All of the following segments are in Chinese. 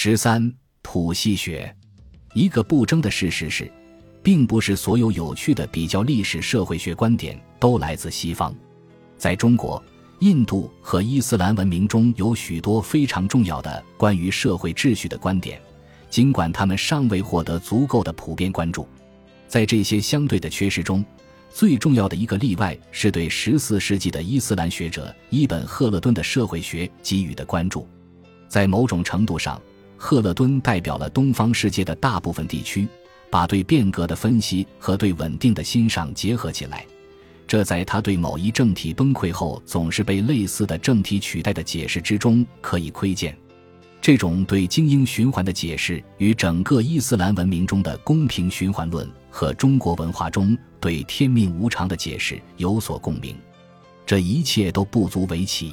十三谱系学，一个不争的事实是，并不是所有有趣的比较历史社会学观点都来自西方。在中国、印度和伊斯兰文明中有许多非常重要的关于社会秩序的观点，尽管他们尚未获得足够的普遍关注。在这些相对的缺失中，最重要的一个例外是对十四世纪的伊斯兰学者伊本·赫勒敦的社会学给予的关注。在某种程度上，赫勒敦代表了东方世界的大部分地区，把对变革的分析和对稳定的欣赏结合起来。这在他对某一政体崩溃后总是被类似的政体取代的解释之中可以窥见。这种对精英循环的解释与整个伊斯兰文明中的公平循环论和中国文化中对天命无常的解释有所共鸣。这一切都不足为奇。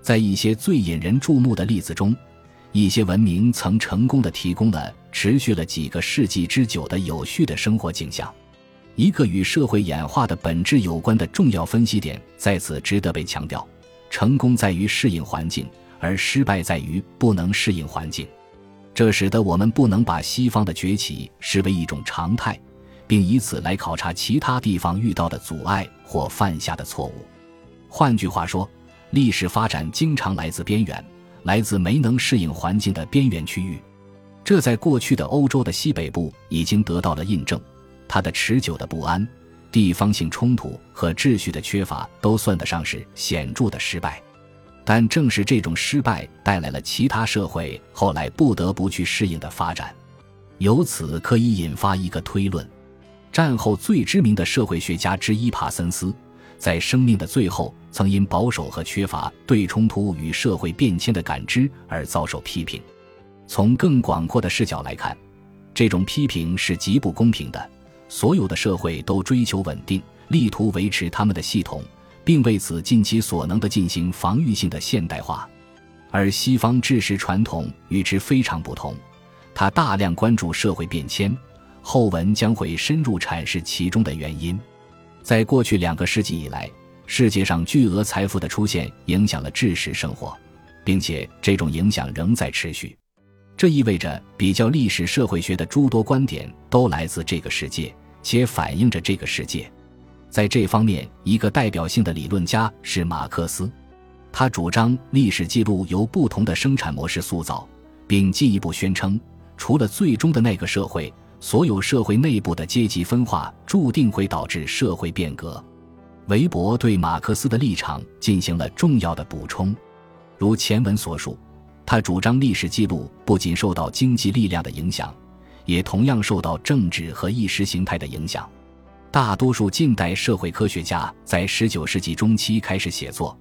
在一些最引人注目的例子中，一些文明曾成功的提供了持续了几个世纪之久的有序的生活景象。一个与社会演化的本质有关的重要分析点在此值得被强调：成功在于适应环境。而失败在于不能适应环境，这使得我们不能把西方的崛起视为一种常态，并以此来考察其他地方遇到的阻碍或犯下的错误。换句话说，历史发展经常来自边缘，来自没能适应环境的边缘区域。这在过去的欧洲的西北部已经得到了印证。它的持久的不安、地方性冲突和秩序的缺乏都算得上是显著的失败。但正是这种失败带来了其他社会后来不得不去适应的发展，由此可以引发一个推论：战后最知名的社会学家之一帕森斯，在生命的最后曾因保守和缺乏对冲突与社会变迁的感知而遭受批评。从更广阔的视角来看，这种批评是极不公平的。所有的社会都追求稳定，力图维持他们的系统。并为此尽其所能地进行防御性的现代化，而西方知识传统与之非常不同，它大量关注社会变迁。后文将会深入阐释其中的原因。在过去两个世纪以来，世界上巨额财富的出现影响了知识生活，并且这种影响仍在持续。这意味着比较历史社会学的诸多观点都来自这个世界，且反映着这个世界。在这方面，一个代表性的理论家是马克思，他主张历史记录由不同的生产模式塑造，并进一步宣称，除了最终的那个社会，所有社会内部的阶级分化注定会导致社会变革。韦伯对马克思的立场进行了重要的补充，如前文所述，他主张历史记录不仅受到经济力量的影响，也同样受到政治和意识形态的影响。大多数近代社会科学家在19世纪中期开始写作，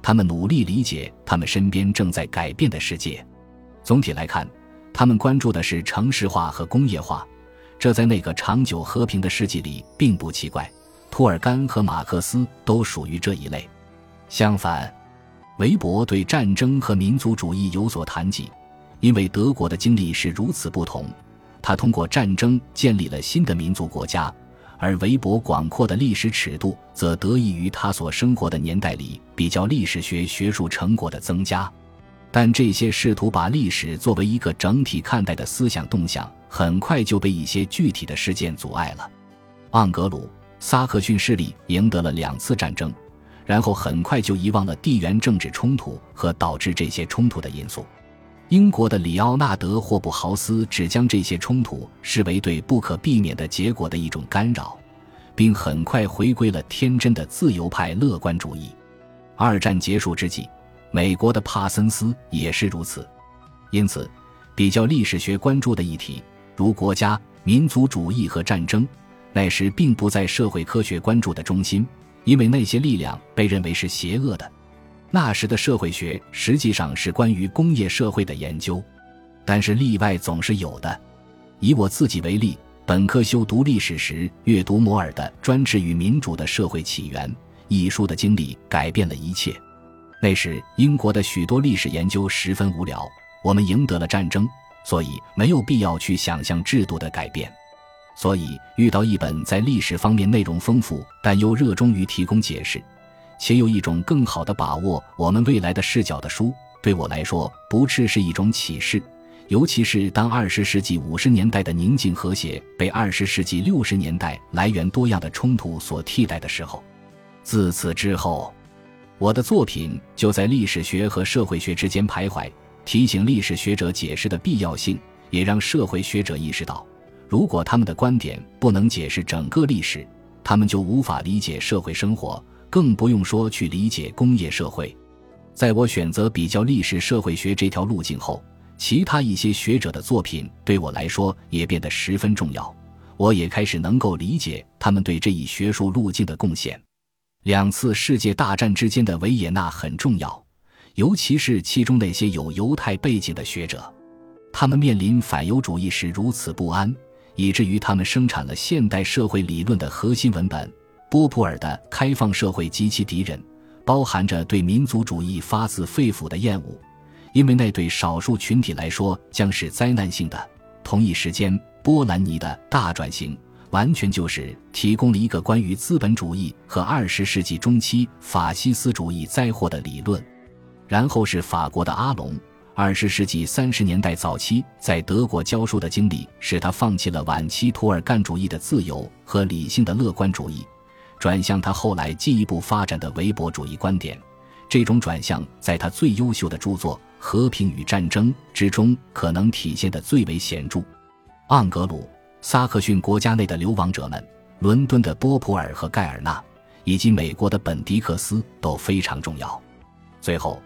他们努力理解他们身边正在改变的世界。总体来看，他们关注的是城市化和工业化，这在那个长久和平的世纪里并不奇怪。托尔干和马克思都属于这一类。相反，韦伯对战争和民族主义有所谈及，因为德国的经历是如此不同，他通过战争建立了新的民族国家。而韦伯广阔的历史尺度，则得益于他所生活的年代里比较历史学学术成果的增加。但这些试图把历史作为一个整体看待的思想动向，很快就被一些具体的事件阻碍了。盎格鲁撒克逊势力赢得了两次战争，然后很快就遗忘了地缘政治冲突和导致这些冲突的因素。英国的里奥纳德·霍布豪斯只将这些冲突视为对不可避免的结果的一种干扰，并很快回归了天真的自由派乐观主义。二战结束之际，美国的帕森斯也是如此。因此，比较历史学关注的议题，如国家、民族主义和战争，那时并不在社会科学关注的中心，因为那些力量被认为是邪恶的。那时的社会学实际上是关于工业社会的研究，但是例外总是有的。以我自己为例，本科修读历史时阅读摩尔的《专制与民主的社会起源》一书的经历改变了一切。那时英国的许多历史研究十分无聊，我们赢得了战争，所以没有必要去想象制度的改变。所以遇到一本在历史方面内容丰富但又热衷于提供解释。且有一种更好的把握我们未来的视角的书，对我来说不啻是一种启示，尤其是当二十世纪五十年代的宁静和谐被二十世纪六十年代来源多样的冲突所替代的时候。自此之后，我的作品就在历史学和社会学之间徘徊，提醒历史学者解释的必要性，也让社会学者意识到，如果他们的观点不能解释整个历史，他们就无法理解社会生活，更不用说去理解工业社会。在我选择比较历史社会学这条路径后，其他一些学者的作品对我来说也变得十分重要，我也开始能够理解他们对这一学术路径的贡献。两次世界大战之间的维也纳很重要，尤其是其中那些有犹太背景的学者，他们面临反犹主义时如此不安，以至于他们生产了现代社会理论的核心文本——波普尔的《开放社会及其敌人》，包含着对民族主义发自肺腑的厌恶，因为那对少数群体来说将是灾难性的。同一时间，波兰尼的《大转型》。完全就是提供了一个关于资本主义和二十世纪中期法西斯主义灾祸的理论，然后是法国的阿隆。二十世纪三十年代早期在德国教书的经历，使他放弃了晚期图尔干主义的自由和理性的乐观主义，转向他后来进一步发展的韦伯主义观点。这种转向在他最优秀的著作《和平与战争》之中可能体现的最为显著。盎格鲁。萨克逊国家内的流亡者们，伦敦的波普尔和盖尔纳，以及美国的本迪克斯都非常重要。最后，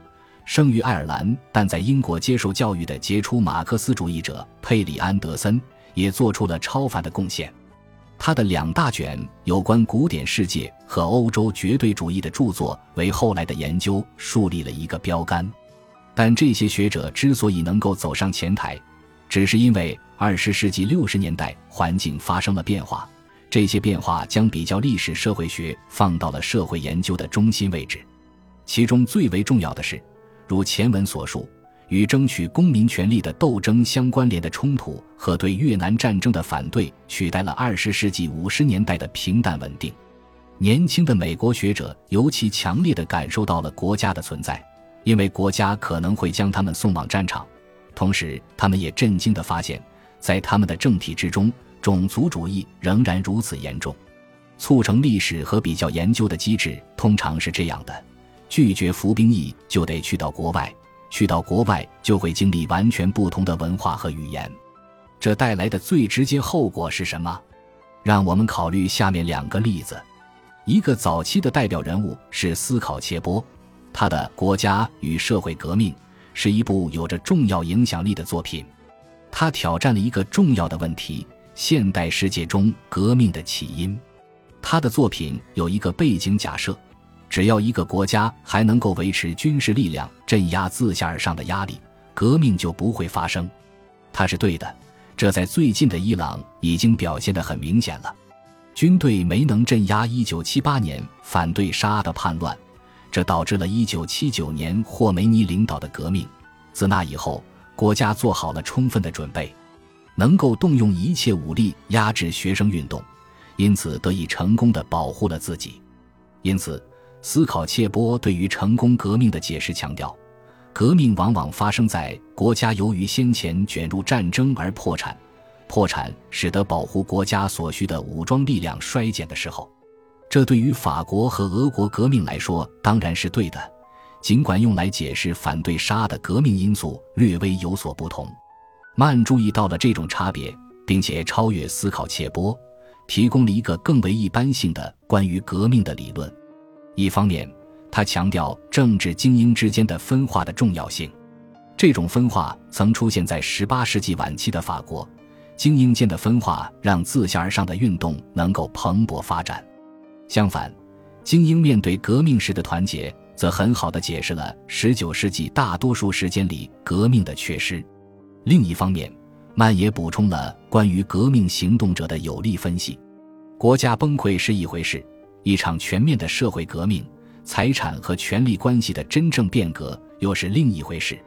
生于爱尔兰但在英国接受教育的杰出马克思主义者佩里安德森也做出了超凡的贡献。他的两大卷有关古典世界和欧洲绝对主义的著作，为后来的研究树立了一个标杆。但这些学者之所以能够走上前台，只是因为二十世纪六十年代环境发生了变化，这些变化将比较历史社会学放到了社会研究的中心位置。其中最为重要的是，如前文所述，与争取公民权利的斗争相关联的冲突和对越南战争的反对，取代了二十世纪五十年代的平淡稳定。年轻的美国学者尤其强烈地感受到了国家的存在，因为国家可能会将他们送往战场。同时，他们也震惊地发现，在他们的政体之中，种族主义仍然如此严重。促成历史和比较研究的机制通常是这样的：拒绝服兵役就得去到国外，去到国外就会经历完全不同的文化和语言。这带来的最直接后果是什么？让我们考虑下面两个例子。一个早期的代表人物是斯考切波，他的《国家与社会革命》。是一部有着重要影响力的作品，它挑战了一个重要的问题：现代世界中革命的起因。他的作品有一个背景假设：只要一个国家还能够维持军事力量镇压自下而上的压力，革命就不会发生。他是对的，这在最近的伊朗已经表现得很明显了。军队没能镇压1978年反对沙的叛乱。这导致了1979年霍梅尼领导的革命。自那以后，国家做好了充分的准备，能够动用一切武力压制学生运动，因此得以成功的保护了自己。因此，斯考切波对于成功革命的解释强调：革命往往发生在国家由于先前卷入战争而破产，破产使得保护国家所需的武装力量衰减的时候。这对于法国和俄国革命来说当然是对的，尽管用来解释反对沙的革命因素略微有所不同。曼注意到了这种差别，并且超越思考切波，提供了一个更为一般性的关于革命的理论。一方面，他强调政治精英之间的分化的重要性，这种分化曾出现在18世纪晚期的法国，精英间的分化让自下而上的运动能够蓬勃发展。相反，精英面对革命时的团结，则很好的解释了19世纪大多数时间里革命的缺失。另一方面，曼也补充了关于革命行动者的有力分析：国家崩溃是一回事，一场全面的社会革命、财产和权力关系的真正变革又是另一回事。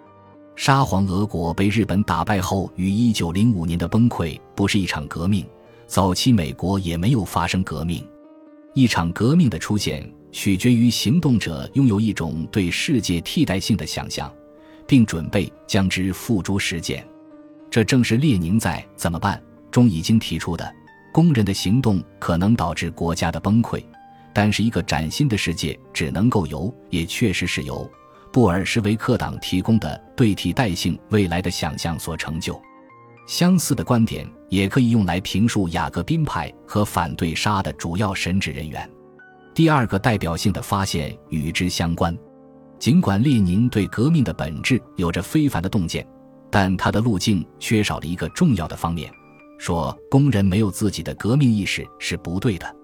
沙皇俄国被日本打败后与1905年的崩溃不是一场革命，早期美国也没有发生革命。一场革命的出现取决于行动者拥有一种对世界替代性的想象，并准备将之付诸实践。这正是列宁在《怎么办》中已经提出的：工人的行动可能导致国家的崩溃，但是一个崭新的世界只能够由，也确实是由布尔什维克党提供的对替代性未来的想象所成就。相似的观点也可以用来评述雅各宾派和反对沙的主要神职人员。第二个代表性的发现与之相关。尽管列宁对革命的本质有着非凡的洞见，但他的路径缺少了一个重要的方面。说工人没有自己的革命意识是不对的。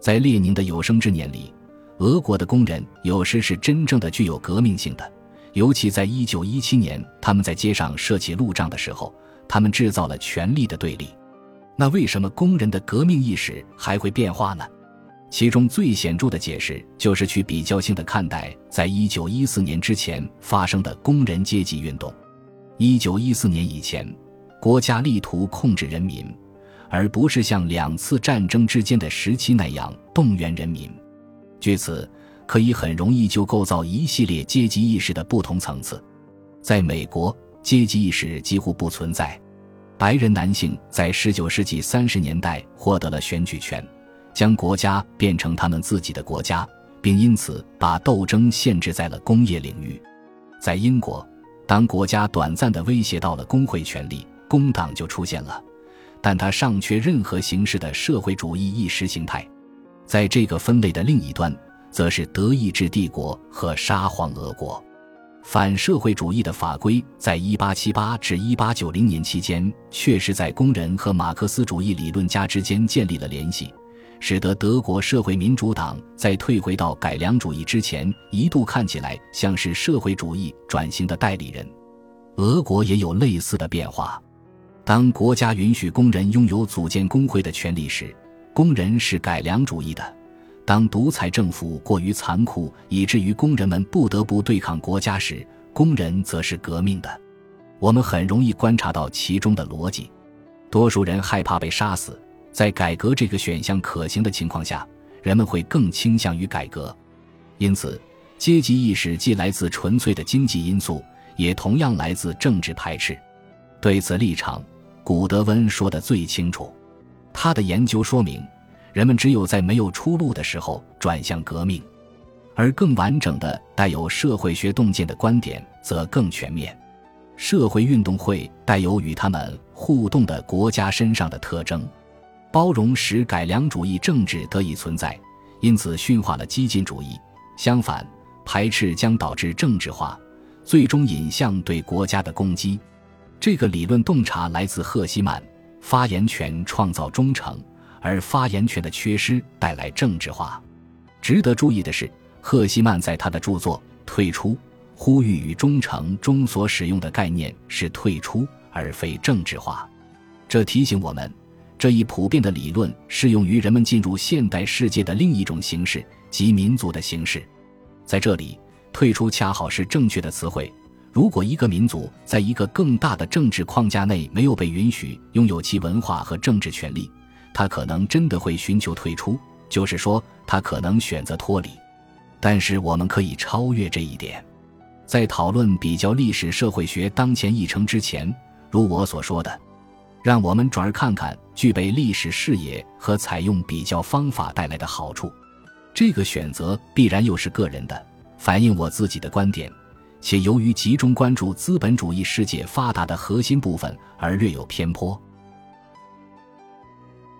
在列宁的有生之年里，俄国的工人有时是真正的具有革命性的，尤其在一九一七年他们在街上设起路障的时候，他们制造了权力的对立。那为什么工人的革命意识还会变化呢？其中最显著的解释就是去比较性的看待，在一九一四年之前发生的工人阶级运动。一九一四年以前，国家力图控制人民，而不是像两次战争之间的时期那样动员人民。据此，可以很容易就构造一系列阶级意识的不同层次。在美国，阶级意识几乎不存在，白人男性在十九世纪三十年代获得了选举权。将国家变成他们自己的国家，并因此把斗争限制在了工业领域。在英国，当国家短暂地威胁到了工会权利，工党就出现了，但它尚缺任何形式的社会主义意识形态。在这个分类的另一端，则是德意志帝国和沙皇俄国。反社会主义的法规在1878至1890年期间，确实在工人和马克思主义理论家之间建立了联系。使得德国社会民主党在退回到改良主义之前，一度看起来像是社会主义转型的代理人。俄国也有类似的变化。当国家允许工人拥有组建工会的权利时，工人是改良主义的；当独裁政府过于残酷，以至于工人们不得不对抗国家时，工人则是革命的。我们很容易观察到其中的逻辑。多数人害怕被杀死。在改革这个选项可行的情况下，人们会更倾向于改革。因此，阶级意识既来自纯粹的经济因素，也同样来自政治排斥。对此立场，古德温说得最清楚。他的研究说明，人们只有在没有出路的时候转向革命。而更完整的、带有社会学洞见的观点则更全面。社会运动会带有与他们互动的国家身上的特征。包容使改良主义政治得以存在，因此驯化了激进主义。相反，排斥将导致政治化，最终引向对国家的攻击。这个理论洞察来自赫希曼：发言权创造忠诚，而发言权的缺失带来政治化。值得注意的是，赫希曼在他的著作《退出：呼吁与忠诚》中所使用的概念是退出，而非政治化。这提醒我们。这一普遍的理论适用于人们进入现代世界的另一种形式，即民族的形式。在这里，退出恰好是正确的词汇。如果一个民族在一个更大的政治框架内没有被允许拥有其文化和政治权利，他可能真的会寻求退出，就是说，他可能选择脱离。但是，我们可以超越这一点。在讨论比较历史社会学当前议程之前，如我所说的。让我们转而看看具备历史视野和采用比较方法带来的好处。这个选择必然又是个人的，反映我自己的观点，且由于集中关注资本主义世界发达的核心部分而略有偏颇。